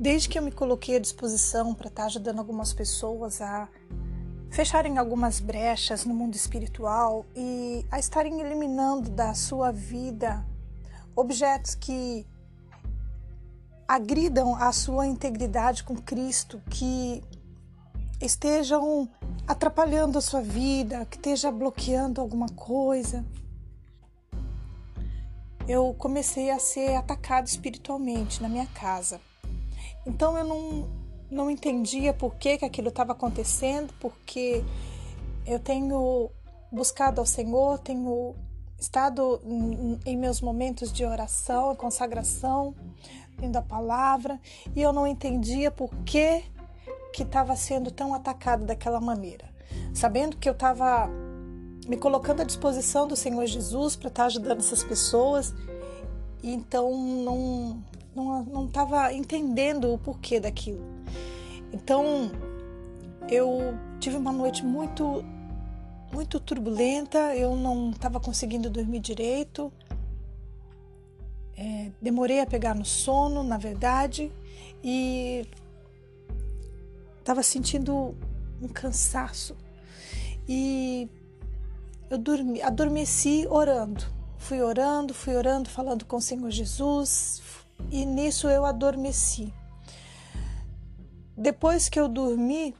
Desde que eu me coloquei à disposição para estar tá ajudando algumas pessoas a fecharem algumas brechas no mundo espiritual e a estarem eliminando da sua vida objetos que agridam a sua integridade com Cristo, que estejam atrapalhando a sua vida, que esteja bloqueando alguma coisa. Eu comecei a ser atacado espiritualmente na minha casa. Então eu não, não entendia por que, que aquilo estava acontecendo, porque eu tenho buscado ao Senhor, tenho estado em meus momentos de oração, consagração, lendo a palavra, e eu não entendia por que que estava sendo tão atacado daquela maneira. Sabendo que eu estava me colocando à disposição do Senhor Jesus para estar tá ajudando essas pessoas, então não não estava entendendo o porquê daquilo. Então eu tive uma noite muito muito turbulenta, eu não estava conseguindo dormir direito, é, demorei a pegar no sono, na verdade, e estava sentindo um cansaço. E eu dormi, adormeci orando. Fui orando, fui orando, falando com o Senhor Jesus, e nisso eu adormeci. Depois que eu dormi,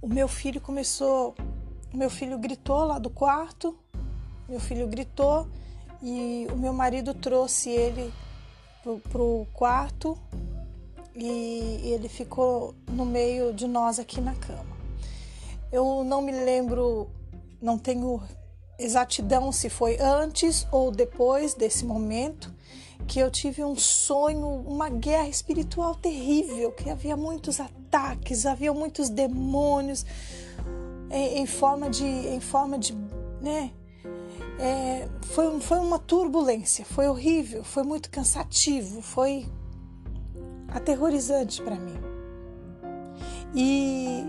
o meu filho começou, meu filho gritou lá do quarto, meu filho gritou e o meu marido trouxe ele para o quarto e ele ficou no meio de nós aqui na cama. Eu não me lembro, não tenho exatidão se foi antes ou depois desse momento que eu tive um sonho, uma guerra espiritual terrível, que havia muitos ataques, havia muitos demônios em, em forma de, em forma de, né, é, foi, foi uma turbulência, foi horrível, foi muito cansativo, foi aterrorizante para mim. E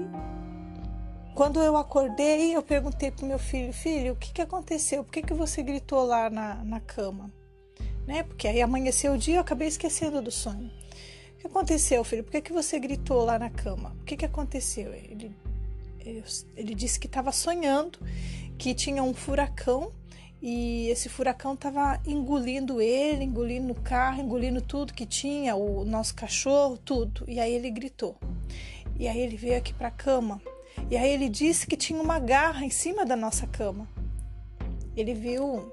quando eu acordei, eu perguntei para meu filho: Filho, o que, que aconteceu? Por que, que você gritou lá na, na cama? Né? Porque aí amanheceu o dia eu acabei esquecendo do sonho. O que aconteceu, filho? Por que, que você gritou lá na cama? O que, que aconteceu? Ele, ele disse que estava sonhando que tinha um furacão e esse furacão estava engolindo ele, engolindo o carro, engolindo tudo que tinha, o nosso cachorro, tudo. E aí ele gritou. E aí ele veio aqui para a cama. E aí ele disse que tinha uma garra em cima da nossa cama. Ele viu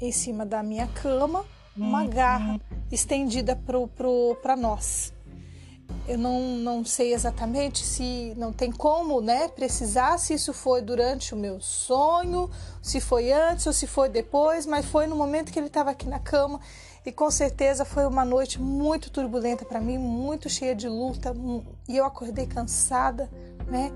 em cima da minha cama uma uhum. garra estendida para nós. Eu não, não sei exatamente se não tem como, né, precisar se isso foi durante o meu sonho, se foi antes ou se foi depois, mas foi no momento que ele estava aqui na cama e com certeza foi uma noite muito turbulenta para mim, muito cheia de luta e eu acordei cansada, né?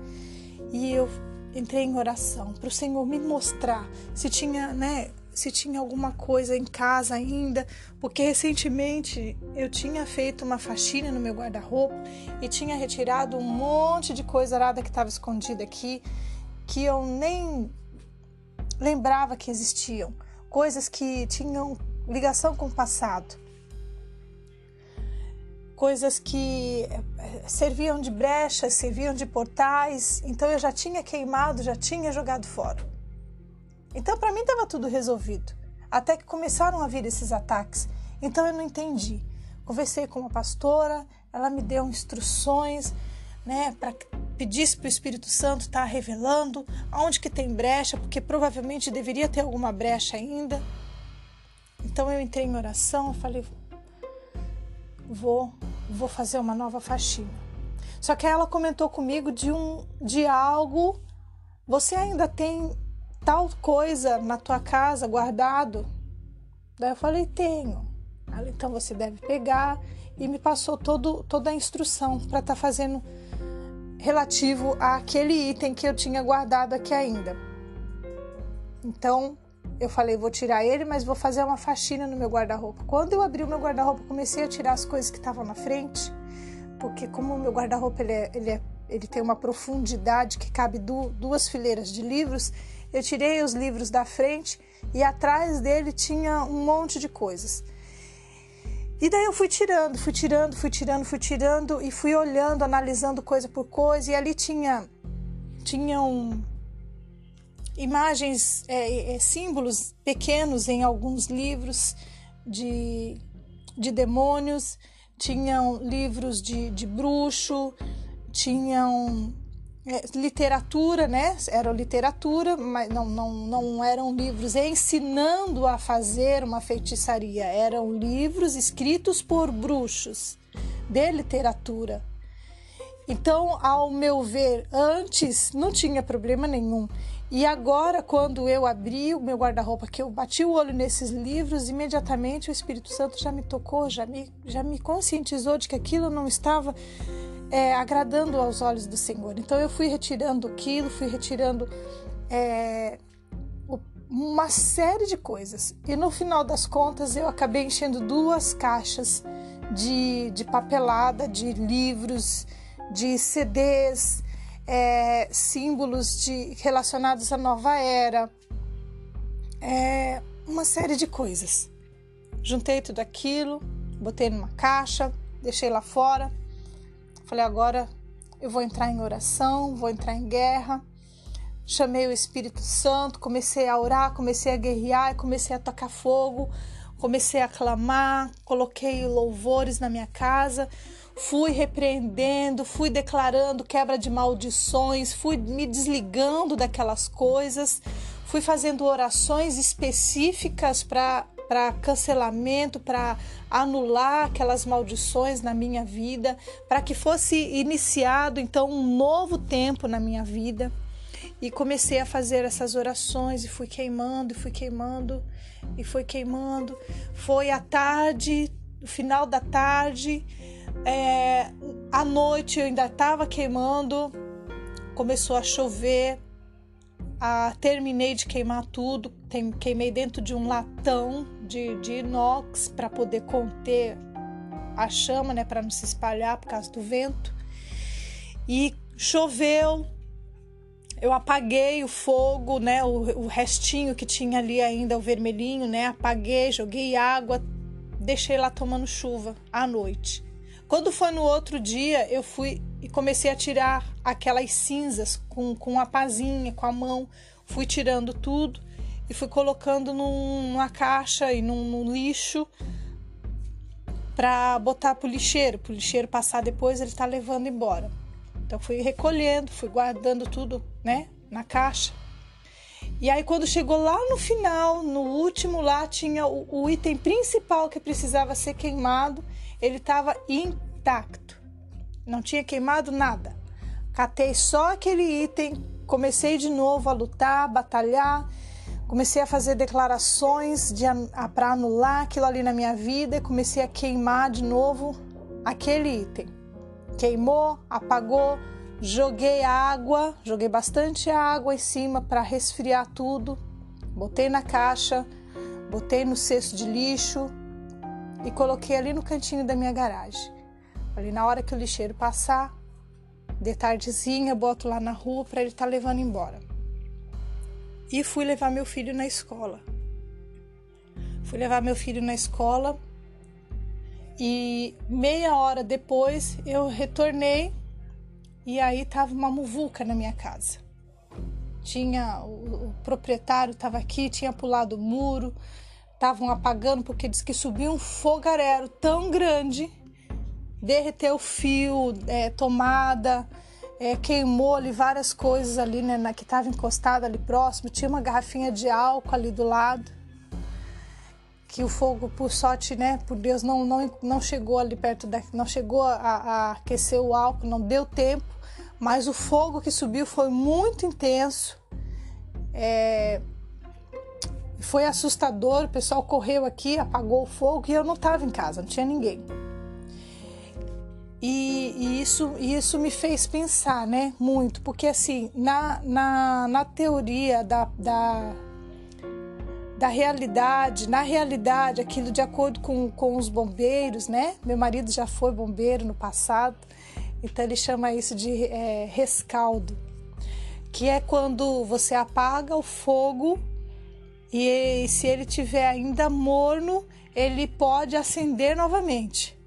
E eu entrei em oração para o Senhor me mostrar se tinha, né, se tinha alguma coisa em casa ainda, porque recentemente eu tinha feito uma faxina no meu guarda-roupa e tinha retirado um monte de coisa arada que estava escondida aqui, que eu nem lembrava que existiam, coisas que tinham ligação com o passado. Coisas que eh, serviam de brechas, serviam de portais, então eu já tinha queimado, já tinha jogado fora. Então, para mim, estava tudo resolvido. Até que começaram a vir esses ataques. Então, eu não entendi. Conversei com uma pastora, ela me deu instruções, né, para pedisse para o Espírito Santo estar tá revelando aonde que tem brecha, porque provavelmente deveria ter alguma brecha ainda. Então eu entrei em oração, falei, vou, vou fazer uma nova faxina. Só que ela comentou comigo de um de algo. Você ainda tem tal coisa na tua casa guardado? Daí eu falei, tenho. Ela, então você deve pegar e me passou todo, toda a instrução para estar tá fazendo relativo àquele item que eu tinha guardado aqui ainda. Então eu falei, vou tirar ele, mas vou fazer uma faxina no meu guarda-roupa. Quando eu abri o meu guarda-roupa, comecei a tirar as coisas que estavam na frente, porque como o meu guarda-roupa ele, é, ele, é, ele tem uma profundidade que cabe du, duas fileiras de livros, eu tirei os livros da frente e atrás dele tinha um monte de coisas. E daí eu fui tirando, fui tirando, fui tirando, fui tirando e fui olhando, analisando coisa por coisa. E ali tinha tinham imagens, é, é, símbolos pequenos em alguns livros de, de demônios, tinham livros de, de bruxo, tinham é, literatura, né? Era literatura, mas não, não, não eram livros ensinando a fazer uma feitiçaria, eram livros escritos por bruxos de literatura. Então, ao meu ver, antes não tinha problema nenhum. E agora, quando eu abri o meu guarda-roupa, que eu bati o olho nesses livros, imediatamente o Espírito Santo já me tocou, já me, já me conscientizou de que aquilo não estava é, agradando aos olhos do Senhor. Então eu fui retirando aquilo, fui retirando é, uma série de coisas. E no final das contas eu acabei enchendo duas caixas de, de papelada, de livros, de CDs, é, símbolos de, relacionados à nova era, é, uma série de coisas. Juntei tudo aquilo, botei numa caixa, deixei lá fora. Falei, agora eu vou entrar em oração, vou entrar em guerra. Chamei o Espírito Santo, comecei a orar, comecei a guerrear, comecei a tocar fogo, comecei a clamar, coloquei louvores na minha casa, fui repreendendo, fui declarando quebra de maldições, fui me desligando daquelas coisas, fui fazendo orações específicas para para cancelamento, para anular aquelas maldições na minha vida, para que fosse iniciado então um novo tempo na minha vida. E comecei a fazer essas orações e fui queimando, e fui queimando, e fui queimando. Foi à tarde, no final da tarde, é, à noite eu ainda estava queimando, começou a chover, terminei de queimar tudo, queimei dentro de um latão de, de inox para poder conter a chama, né, para não se espalhar por causa do vento. E choveu, eu apaguei o fogo, né, o, o restinho que tinha ali ainda, o vermelhinho, né, apaguei, joguei água, deixei lá tomando chuva à noite. Quando foi no outro dia, eu fui e comecei a tirar aquelas cinzas com, com a pazinha, com a mão. Fui tirando tudo e fui colocando num, numa caixa e num, num lixo para botar pro lixeiro, pro lixeiro passar depois ele tá levando embora. Então fui recolhendo, fui guardando tudo, né, na caixa. E aí quando chegou lá no final, no último lá tinha o, o item principal que precisava ser queimado ele estava intacto, não tinha queimado nada. Catei só aquele item, comecei de novo a lutar, batalhar, comecei a fazer declarações de, para anular aquilo ali na minha vida, comecei a queimar de novo aquele item. Queimou, apagou, joguei água, joguei bastante água em cima para resfriar tudo, botei na caixa, botei no cesto de lixo, e coloquei ali no cantinho da minha garagem. Ali na hora que o lixeiro passar, de tardezinha, boto lá na rua para ele estar tá levando embora. E fui levar meu filho na escola. Fui levar meu filho na escola e meia hora depois eu retornei e aí tava uma muvuca na minha casa. Tinha o, o proprietário estava aqui, tinha pulado o muro, estavam apagando porque diz que subiu um fogareiro tão grande, derreteu fio, é, tomada, é, queimou ali várias coisas ali, né, na, que estava encostada ali próximo. Tinha uma garrafinha de álcool ali do lado, que o fogo, por sorte, né, por Deus, não, não, não chegou ali perto da, não chegou a, a aquecer o álcool, não deu tempo. Mas o fogo que subiu foi muito intenso. É, foi assustador, o pessoal correu aqui, apagou o fogo e eu não estava em casa, não tinha ninguém. E, e, isso, isso me fez pensar, né, muito, porque assim, na, na, na teoria da, da, da realidade, na realidade, aquilo de acordo com, com os bombeiros, né, meu marido já foi bombeiro no passado, então ele chama isso de é, rescaldo, que é quando você apaga o fogo E se ele tiver ainda morno, ele pode acender novamente.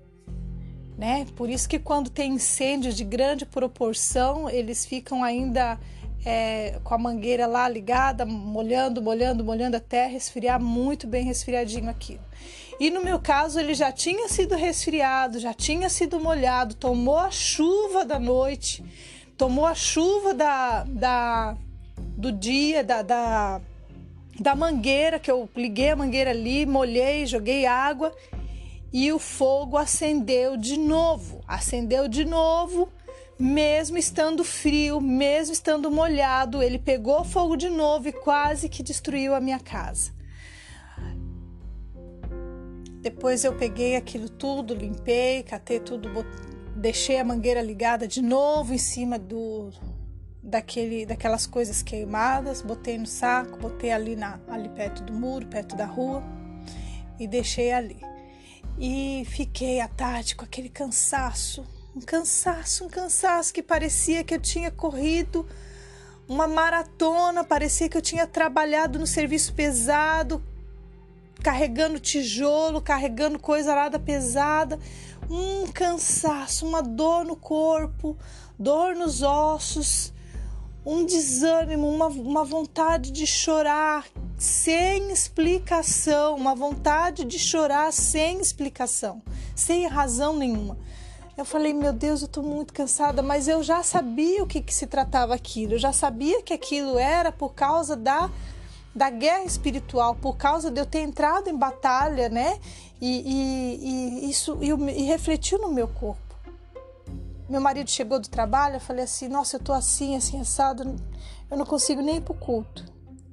Né? Por isso que quando tem incêndios de grande proporção, eles ficam ainda é, com a mangueira lá ligada, molhando, molhando, molhando até resfriar muito bem resfriadinho aquilo. E no meu caso, ele já tinha sido resfriado, já tinha sido molhado, tomou a chuva da noite, tomou a chuva da, da do dia, da, da, da mangueira, que eu liguei a mangueira ali, molhei, joguei água e o fogo acendeu de novo. Acendeu de novo, mesmo estando frio, mesmo estando molhado, ele pegou fogo de novo e quase que destruiu a minha casa. Depois eu peguei aquilo tudo, limpei, catei tudo, deixei a mangueira ligada de novo em cima do daquele, daquelas coisas queimadas, botei no saco, botei ali na ali perto do muro, perto da rua e deixei ali. E fiquei à tarde com aquele cansaço, um cansaço, um cansaço que parecia que eu tinha corrido uma maratona, parecia que eu tinha trabalhado no serviço pesado, carregando tijolo, carregando coisa arada pesada, um cansaço, uma dor no corpo, dor nos ossos, um desânimo, uma, uma vontade de chorar sem explicação, uma vontade de chorar sem explicação, sem razão nenhuma. Eu falei, meu Deus, eu tô muito cansada, mas eu já sabia o que, que se tratava aquilo, eu já sabia que aquilo era por causa da da guerra espiritual por causa de eu ter entrado em batalha, né? E, e, e isso e, e, refletiu no meu corpo. Meu marido chegou do trabalho, eu falei assim: Nossa, eu tô assim, assim, assado, eu não consigo nem ir pro culto.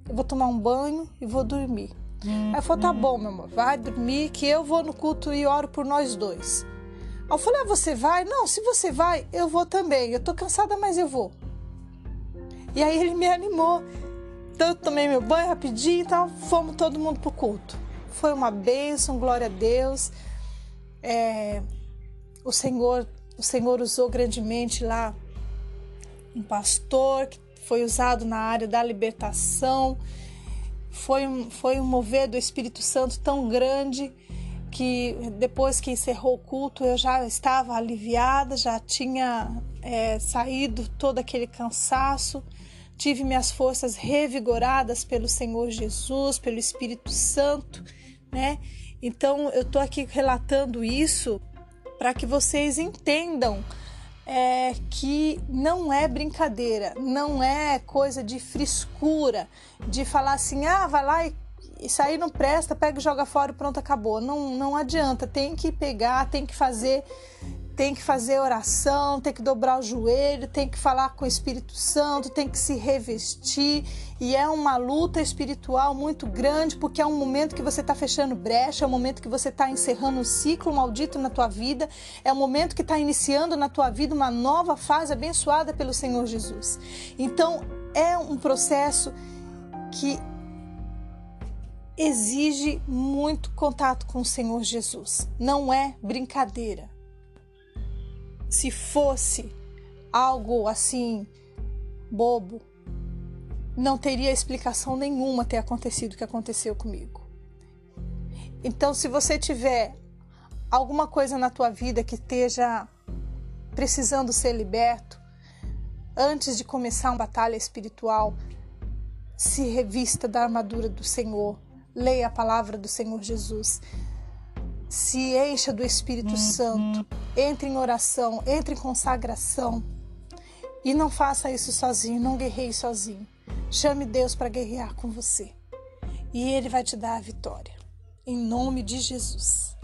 Eu vou tomar um banho e vou dormir. Aí falei: Tá bom, meu amor, vai dormir que eu vou no culto e oro por nós dois. Aí eu falei: ah, Você vai? Não, se você vai, eu vou também. Eu tô cansada, mas eu vou. E aí ele me animou. Então eu tomei meu banho rapidinho e tal, fomos todo mundo pro culto. Foi uma bênção, glória a Deus. É, o Senhor, o Senhor usou grandemente lá um pastor que foi usado na área da libertação. Foi um, foi um mover do Espírito Santo tão grande que depois que encerrou o culto eu já estava aliviada, já tinha é, saído todo aquele cansaço tive minhas forças revigoradas pelo Senhor Jesus, pelo Espírito Santo, né? Então eu tô aqui relatando isso para que vocês entendam é, que não é brincadeira, não é coisa de frescura, de falar assim, ah, vai lá e isso aí não presta, pega e joga fora e pronto, acabou. Não, não adianta, tem que pegar, tem que fazer tem que fazer oração, tem que dobrar o joelho, tem que falar com o Espírito Santo, tem que se revestir. E é uma luta espiritual muito grande, porque é um momento que você está fechando brecha, é um momento que você está encerrando um ciclo maldito na tua vida, é um momento que está iniciando na tua vida uma nova fase abençoada pelo Senhor Jesus. Então, é um processo que exige muito contato com o Senhor Jesus. Não é brincadeira se fosse algo assim bobo, não teria explicação nenhuma ter acontecido o que aconteceu comigo. Então, se você tiver alguma coisa na tua vida que esteja precisando ser liberto, antes de começar uma batalha espiritual, se revista da armadura do Senhor, leia a palavra do Senhor Jesus, se encha do Espírito Santo, entre em oração, entre em consagração e não faça isso sozinho, não guerreie sozinho. Chame Deus para guerrear com você e Ele vai te dar a vitória. Em nome de Jesus.